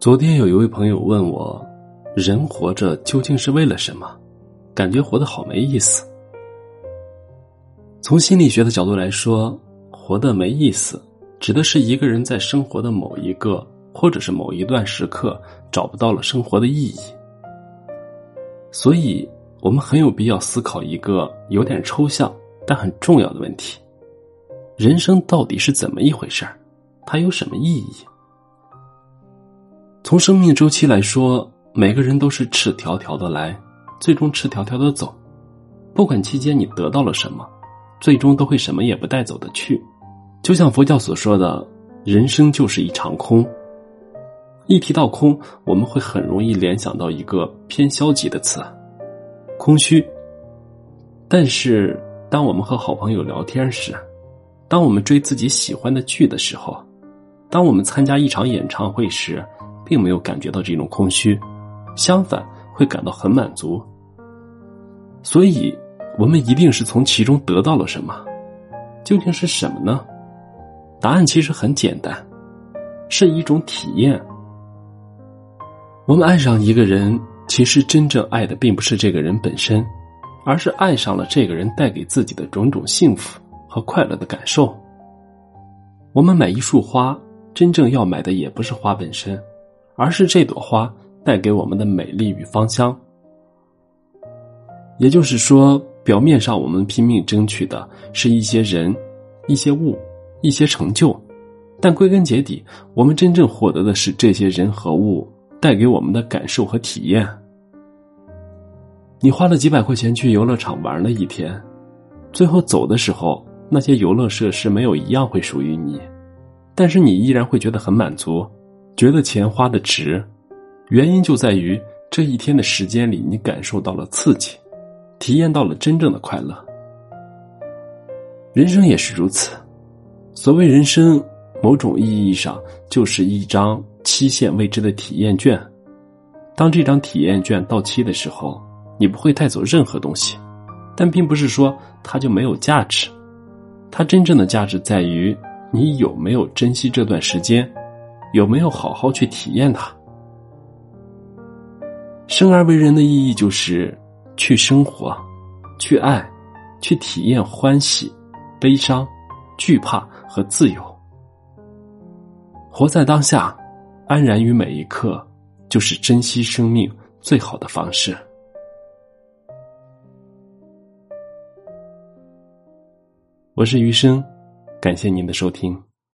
昨天有一位朋友问我：“人活着究竟是为了什么？”感觉活得好没意思。从心理学的角度来说，活得没意思，指的是一个人在生活的某一个或者是某一段时刻找不到了生活的意义。所以，我们很有必要思考一个有点抽象但很重要的问题：人生到底是怎么一回事儿？它有什么意义？从生命周期来说，每个人都是赤条条的来，最终赤条条的走。不管期间你得到了什么，最终都会什么也不带走的去。就像佛教所说的，人生就是一场空。一提到空，我们会很容易联想到一个偏消极的词——空虚。但是，当我们和好朋友聊天时，当我们追自己喜欢的剧的时候，当我们参加一场演唱会时，并没有感觉到这种空虚，相反会感到很满足。所以，我们一定是从其中得到了什么？究竟是什么呢？答案其实很简单，是一种体验。我们爱上一个人，其实真正爱的并不是这个人本身，而是爱上了这个人带给自己的种种幸福和快乐的感受。我们买一束花，真正要买的也不是花本身。而是这朵花带给我们的美丽与芳香。也就是说，表面上我们拼命争取的是一些人、一些物、一些成就，但归根结底，我们真正获得的是这些人和物带给我们的感受和体验。你花了几百块钱去游乐场玩了一天，最后走的时候，那些游乐设施没有一样会属于你，但是你依然会觉得很满足。觉得钱花的值，原因就在于这一天的时间里，你感受到了刺激，体验到了真正的快乐。人生也是如此，所谓人生，某种意义上就是一张期限未知的体验券。当这张体验券到期的时候，你不会带走任何东西，但并不是说它就没有价值。它真正的价值在于你有没有珍惜这段时间。有没有好好去体验它？生而为人的意义就是去生活，去爱，去体验欢喜、悲伤、惧怕和自由。活在当下，安然于每一刻，就是珍惜生命最好的方式。我是余生，感谢您的收听。